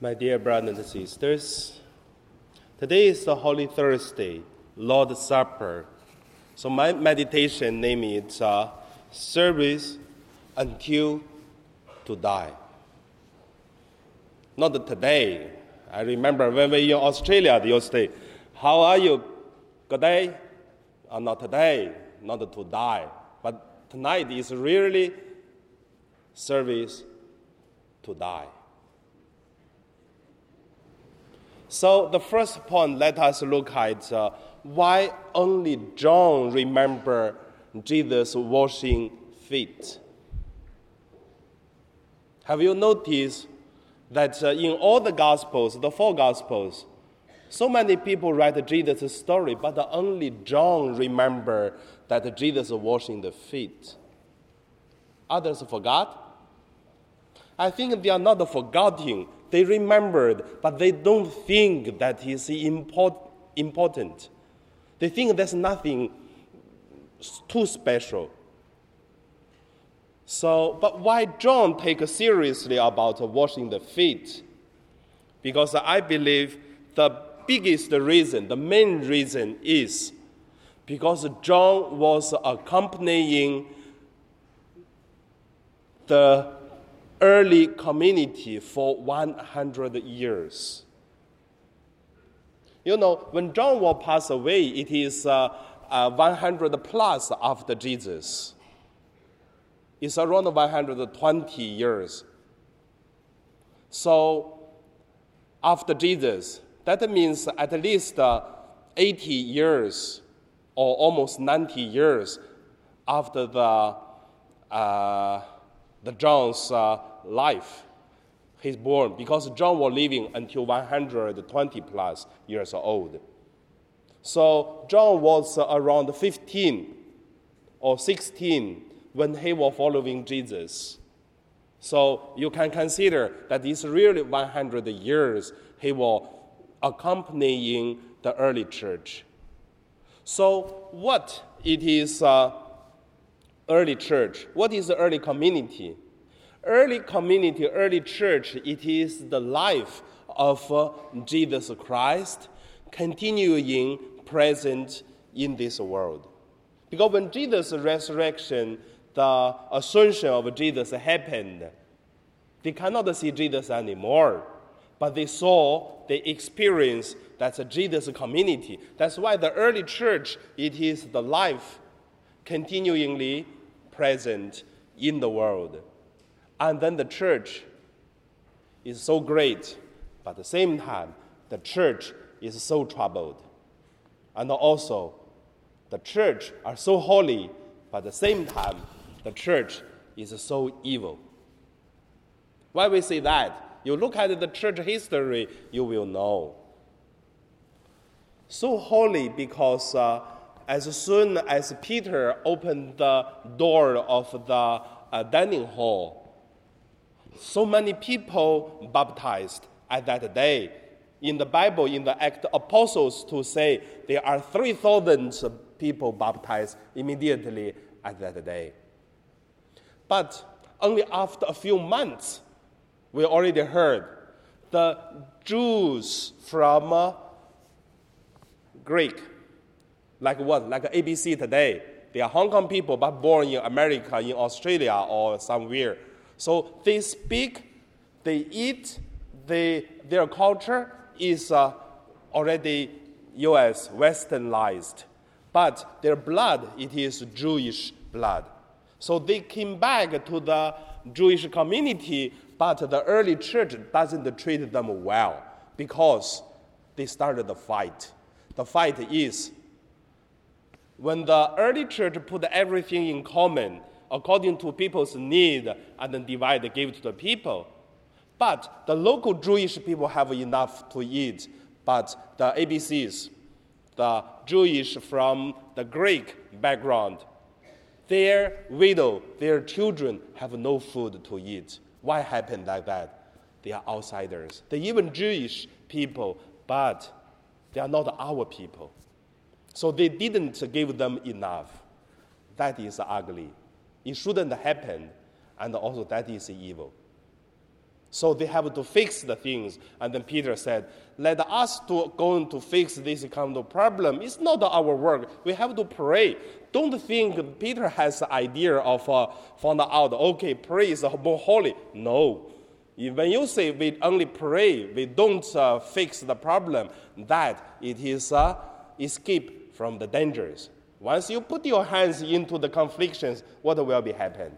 My dear brothers and sisters, today is the Holy Thursday, Lord's Supper. So my meditation name is uh, Service Until to Die. Not today. I remember when we were in Australia, used to say, How are you? Good day? Uh, not today, not to die. But tonight is really service to die. So the first point, let us look at uh, why only John remember Jesus washing feet. Have you noticed that uh, in all the Gospels, the four Gospels, so many people write Jesus' story, but only John remember that Jesus washing the feet. Others forgot. I think they are not forgetting they remembered, but they don't think that is import, important. They think there's nothing too special. So, but why John take seriously about washing the feet? Because I believe the biggest reason, the main reason is because John was accompanying the early community for 100 years. You know, when John will pass away, it is uh, uh, 100 plus after Jesus. It's around 120 years. So, after Jesus, that means at least uh, 80 years or almost 90 years after the, uh, the John's uh, life. He's born because John was living until 120 plus years old. So John was around 15 or 16 when he was following Jesus. So you can consider that it's really 100 years he was accompanying the early church. So what it is uh, early church? What is the early community? early community, early church, it is the life of uh, Jesus Christ continuing present in this world. Because when Jesus' resurrection, the ascension of Jesus happened, they cannot see Jesus anymore, but they saw, they experienced that's a Jesus community. That's why the early church, it is the life continuingly present in the world. And then the church is so great, but at the same time, the church is so troubled. And also, the church are so holy, but at the same time, the church is so evil. Why we say that? You look at the church history, you will know. So holy because uh, as soon as Peter opened the door of the uh, dining hall, so many people baptized at that day. In the Bible, in the Act Apostles, to say there are 3,000 people baptized immediately at that day. But only after a few months, we already heard the Jews from uh, Greek, like what? Like ABC today. They are Hong Kong people, but born in America, in Australia, or somewhere so they speak, they eat, they, their culture is uh, already US westernized, but their blood, it is Jewish blood. So they came back to the Jewish community, but the early church doesn't treat them well because they started the fight. The fight is when the early church put everything in common, according to people's need and then divide give to the people. But the local Jewish people have enough to eat, but the ABCs, the Jewish from the Greek background, their widow, their children have no food to eat. Why happened like that? They are outsiders. They're even Jewish people, but they are not our people. So they didn't give them enough. That is ugly. It shouldn't happen, and also that is evil. So they have to fix the things. And then Peter said, Let us to go to fix this kind of problem. It's not our work. We have to pray. Don't think Peter has the idea of uh, found out, okay, pray is more holy. No. When you say we only pray, we don't uh, fix the problem, that it is uh, escape from the dangers. Once you put your hands into the conflicts, what will be happen?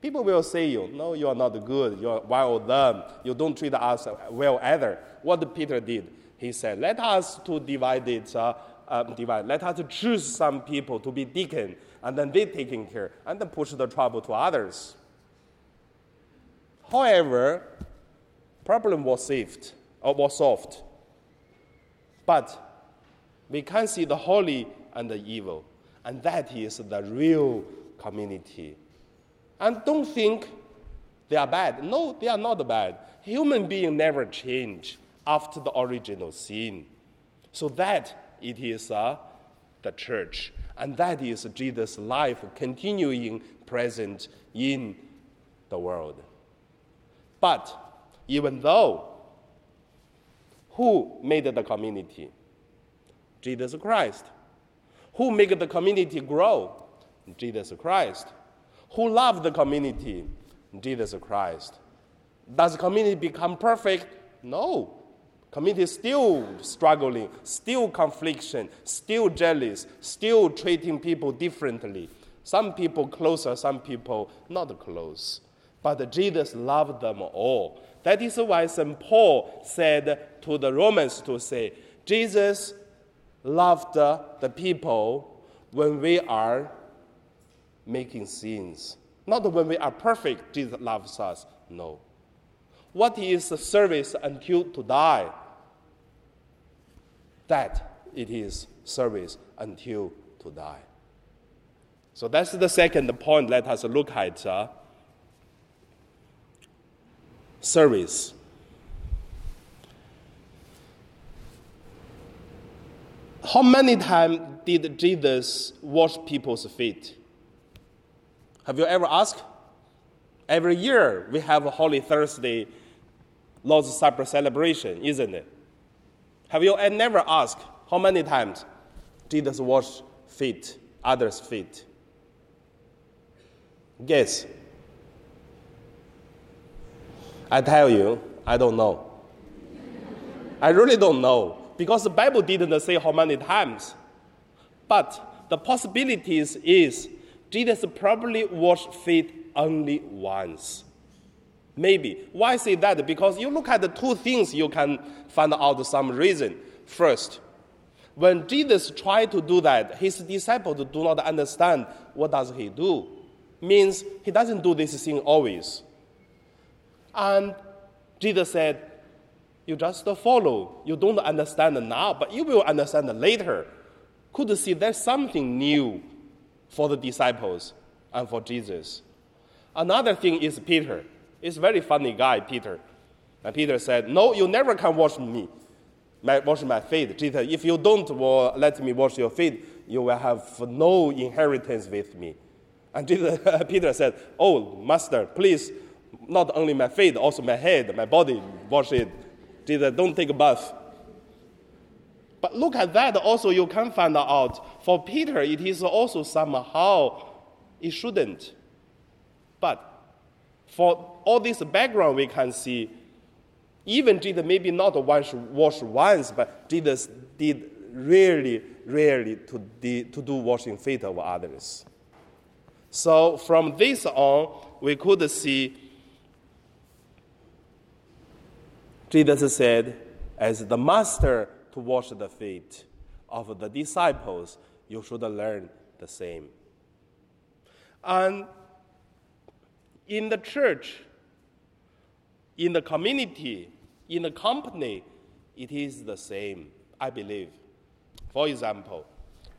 People will say you, no, you are not good. You are of them. You don't treat us well either. What Peter did, he said, let us to divide it, uh, uh, divide. Let us choose some people to be deacon, and then they taking care, and then push the trouble to others. However, problem was saved or was solved. But we can see the holy and the evil, and that is the real community. And don't think they are bad. No, they are not bad. Human beings never change after the original sin. So that it is uh, the church, and that is Jesus' life continuing present in the world. But even though who made the community? Jesus Christ. Who make the community grow? Jesus Christ. Who love the community? Jesus Christ. Does the community become perfect? No. Community still struggling, still confliction, still jealous, still treating people differently. Some people closer, some people not close. But Jesus loved them all. That is why St. Paul said to the Romans to say, Jesus loved the people when we are making sins. Not when we are perfect, Jesus loves us. No. What is the service until to die? That it is service until to die. So that's the second point. Let us look at. Uh, service. How many times did Jesus wash people's feet? Have you ever asked? Every year we have a Holy Thursday Lord's Supper celebration, isn't it? Have you never asked how many times Jesus washed feet, others' feet? Guess. I tell you, I don't know. I really don't know because the Bible didn't say how many times. But the possibilities is Jesus probably washed feet only once. Maybe. Why say that? Because you look at the two things, you can find out some reason. First, when Jesus tried to do that, his disciples do not understand what does he do. Means he doesn't do this thing always. And Jesus said, You just follow. You don't understand now, but you will understand later. Could see there's something new for the disciples and for Jesus. Another thing is Peter. It's a very funny guy, Peter. And Peter said, No, you never can wash me, my, wash my feet. Jesus, if you don't well, let me wash your feet, you will have no inheritance with me. And Jesus, Peter said, Oh, Master, please not only my feet, also my head, my body, wash it. Jesus, don't take a bath. But look at that also, you can find out. For Peter, it is also somehow, it shouldn't. But for all this background, we can see, even Jesus maybe not wash, wash once, but Jesus did really, rarely to, to do washing feet of others. So from this on, we could see Jesus said, as the master to wash the feet of the disciples, you should learn the same. And in the church, in the community, in the company, it is the same, I believe. For example,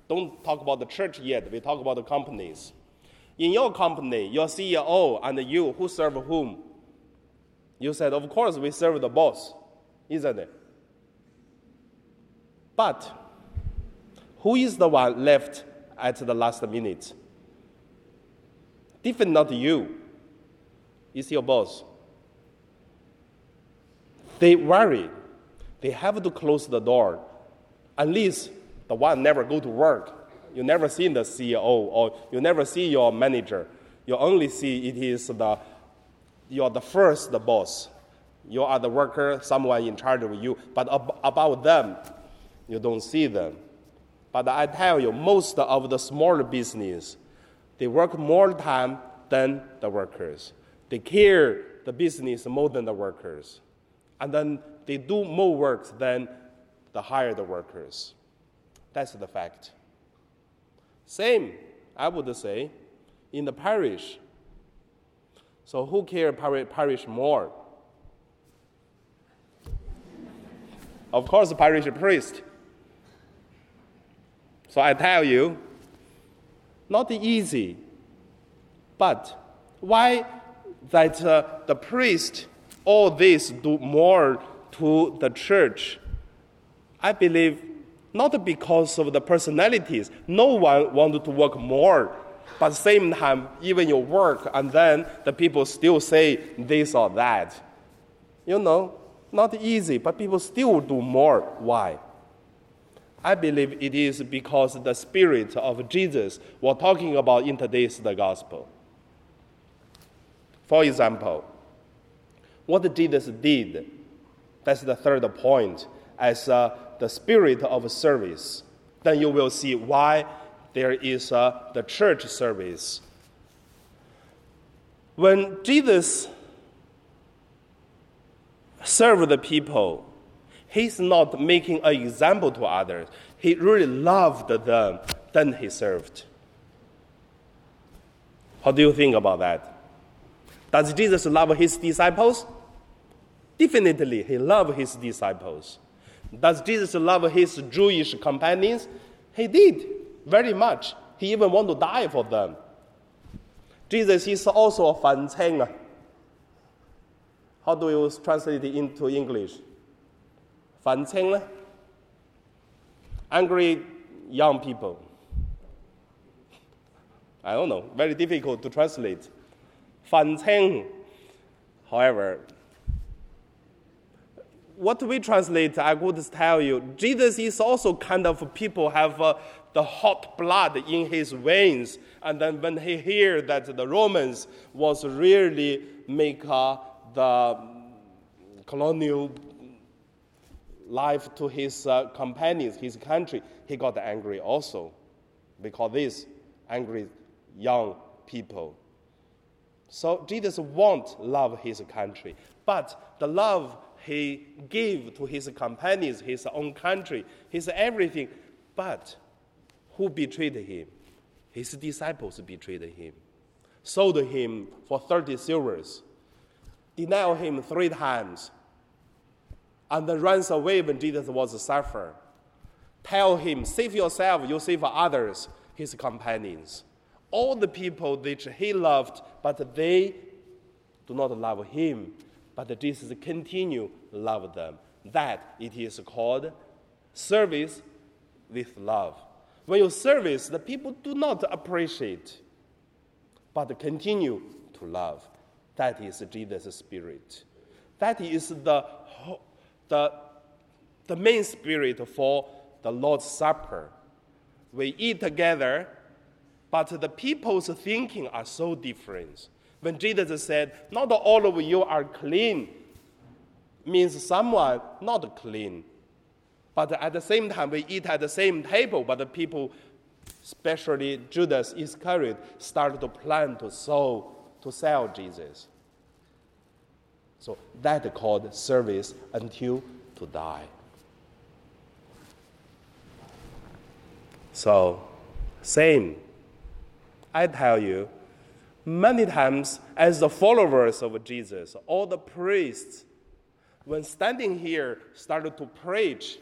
don't talk about the church yet, we talk about the companies. In your company, your CEO and you, who serve whom? You said, Of course, we serve the boss, isn't it? But who is the one left at the last minute? Different, not you. It's your boss. they worry. They have to close the door. At least the one never go to work. You never see the CEO or you never see your manager. You only see it is the you're the first the boss. You are the worker, someone in charge of you. But ab- about them, you don't see them. But I tell you, most of the small business, they work more time than the workers. They care the business more than the workers. And then they do more work than the hired workers. That's the fact. Same, I would say, in the parish. So who care parish more? Of course, parish priest. So I tell you, not easy. But why that uh, the priest all this do more to the church? I believe not because of the personalities. No one wanted to work more. But same time, even you work and then the people still say this or that. You know, not easy, but people still do more. Why? I believe it is because the spirit of Jesus we're talking about in today's the gospel. For example, what Jesus did, that's the third point, as uh, the spirit of service. Then you will see why there is uh, the church service. When Jesus served the people, he's not making an example to others. He really loved them, then he served. How do you think about that? Does Jesus love his disciples? Definitely, he loved his disciples. Does Jesus love his Jewish companions? He did very much. He even want to die for them. Jesus is also a fan How do you translate it into English? Fan Angry young people. I don't know. Very difficult to translate. 憤青. However, what do we translate, I would tell you, Jesus is also kind of people have uh, the hot blood in his veins. And then when he hear that the Romans was really make uh, the colonial life to his uh, companions, his country, he got angry also because these angry young people. So Jesus won't love his country, but the love he gave to his companions, his own country, his everything. But who betrayed him? His disciples betrayed him, sold him for 30 silvers, denied him three times, and then runs away when Jesus was suffering. Tell him, save yourself, you save others, his companions all the people which he loved, but they do not love him. But Jesus continue love them. That it is called service with love. When you service, the people do not appreciate, but continue to love. That is Jesus' spirit. That is the, the, the main spirit for the Lord's Supper. We eat together but the people's thinking are so different. When Jesus said, Not all of you are clean, means someone not clean. But at the same time, we eat at the same table, but the people, especially Judas Iscariot, started to plan to sell, to sell Jesus. So that called service until to die. So, same I tell you, many times as the followers of Jesus, all the priests, when standing here, started to preach,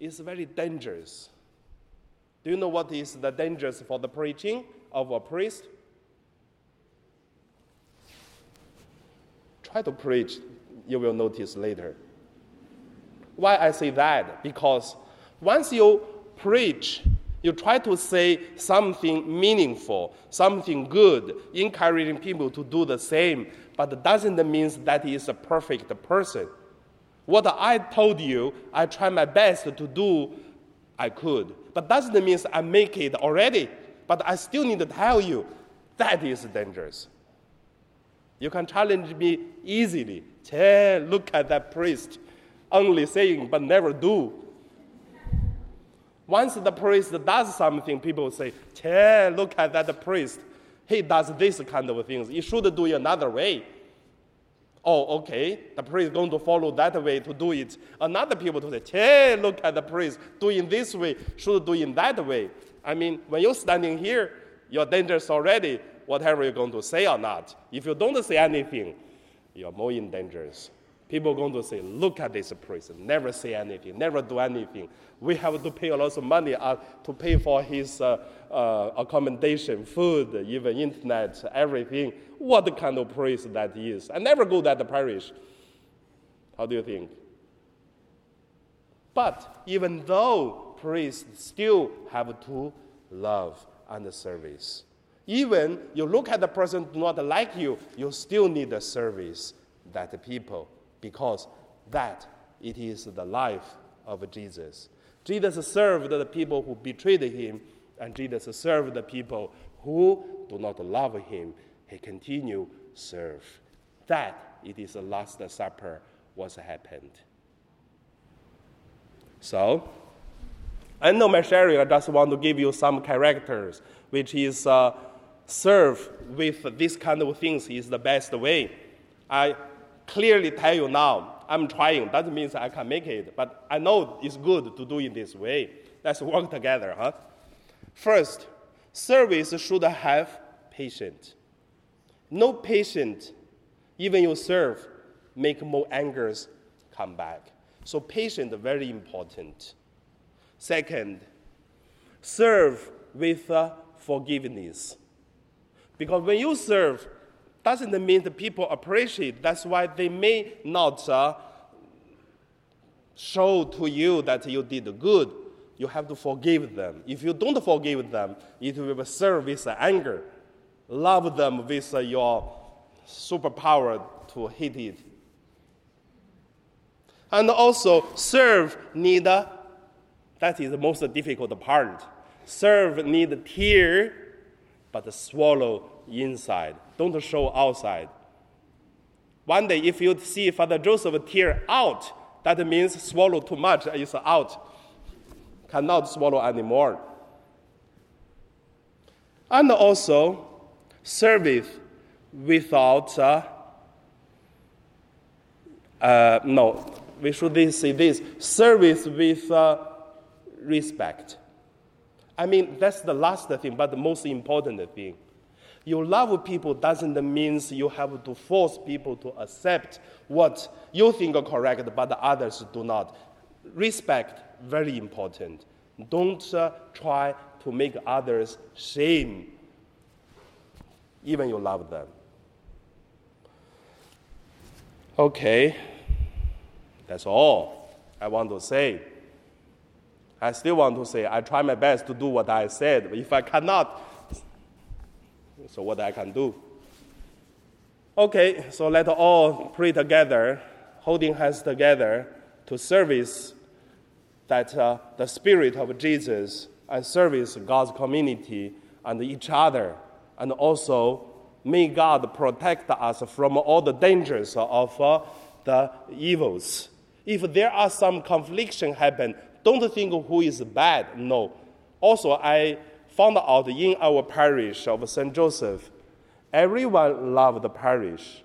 is very dangerous. Do you know what is the dangers for the preaching of a priest? Try to preach, you will notice later. Why I say that? Because once you preach, you try to say something meaningful, something good, encouraging people to do the same, but doesn't mean that he is a perfect person. What I told you, I try my best to do, I could. But doesn't mean I make it already. But I still need to tell you, that is dangerous. You can challenge me easily. Che, look at that priest, only saying but never do. Once the priest does something, people say, Che, look at that priest. He does this kind of things. You should do it another way. Oh, okay, the priest is going to follow that way to do it. Another people to say, hey, look at the priest doing this way, should do in that way. I mean, when you're standing here, you're dangerous already, whatever you're going to say or not. If you don't say anything, you're more in danger. People are going to say, look at this priest, never say anything, never do anything. We have to pay a lot of money uh, to pay for his uh, uh, accommodation, food, even internet, everything. What kind of priest that is? I never go to that parish. How do you think? But even though priests still have to love and service. Even you look at the person do not like you, you still need the service that people because that it is the life of Jesus. Jesus served the people who betrayed him, and Jesus served the people who do not love him. He continued serve. That it is the Last Supper was happened. So, I know my sharing, I just want to give you some characters, which is uh, serve with this kind of things is the best way. I clearly tell you now, I'm trying. That means I can make it, but I know it's good to do it this way. Let's work together, huh? First, service should have patience. No patient, even you serve, make more angers come back. So patient very important. Second, serve with uh, forgiveness. Because when you serve, doesn't mean the people appreciate. That's why they may not uh, show to you that you did good. You have to forgive them. If you don't forgive them, it will serve with anger. Love them with uh, your superpower to hate it. And also, serve need, that is the most difficult part. Serve need tear, but swallow inside. Don't show outside. One day, if you see Father Joseph tear out, that means swallow too much, it's out. Cannot swallow anymore. And also, service without, uh, uh, no, we should say this service with uh, respect. I mean, that's the last thing, but the most important thing. You love people doesn't mean you have to force people to accept what you think are correct, but the others do not. Respect, very important. Don't uh, try to make others shame, even you love them. Okay, that's all I want to say. I still want to say I try my best to do what I said. If I cannot, so what I can do. Okay, so let all pray together, holding hands together to service that uh, the spirit of Jesus and service God's community and each other, and also may God protect us from all the dangers of uh, the evils. If there are some confliction happen, don't think who is bad. No. Also, I found out in our parish of St. Joseph, everyone loved the parish.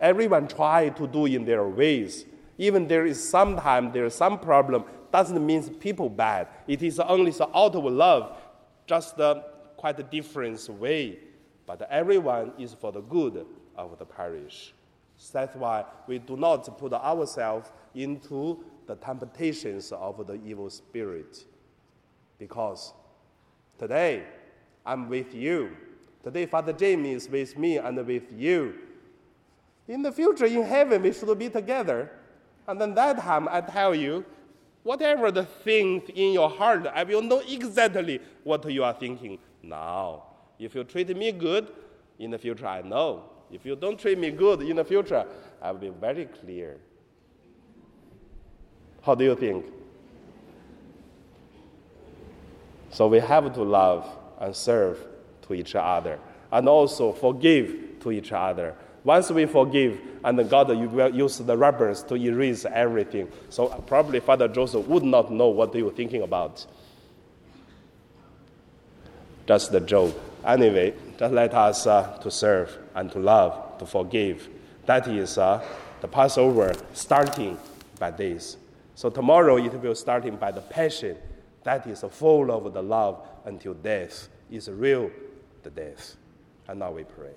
Everyone tried to do in their ways. Even there is sometimes there is some problem, doesn't mean people bad. It is only the out of love, just a quite a different way. But everyone is for the good of the parish. That's why we do not put ourselves into the temptations of the evil spirit. Because today, I'm with you. Today, Father James is with me and with you. In the future, in heaven, we should be together. And then that time, I tell you, whatever the things in your heart, I will know exactly what you are thinking now. If you treat me good, in the future, I know. If you don't treat me good in the future, I will be very clear. How do you think? So we have to love and serve to each other and also forgive to each other. Once we forgive, and God will use the rubbers to erase everything. So probably Father Joseph would not know what you were thinking about. Just the joke. Anyway, just let us uh, to serve and to love, to forgive. That is uh, the Passover starting by this. So tomorrow it will starting by the passion. That is full of the love until death is real, the death. And now we pray.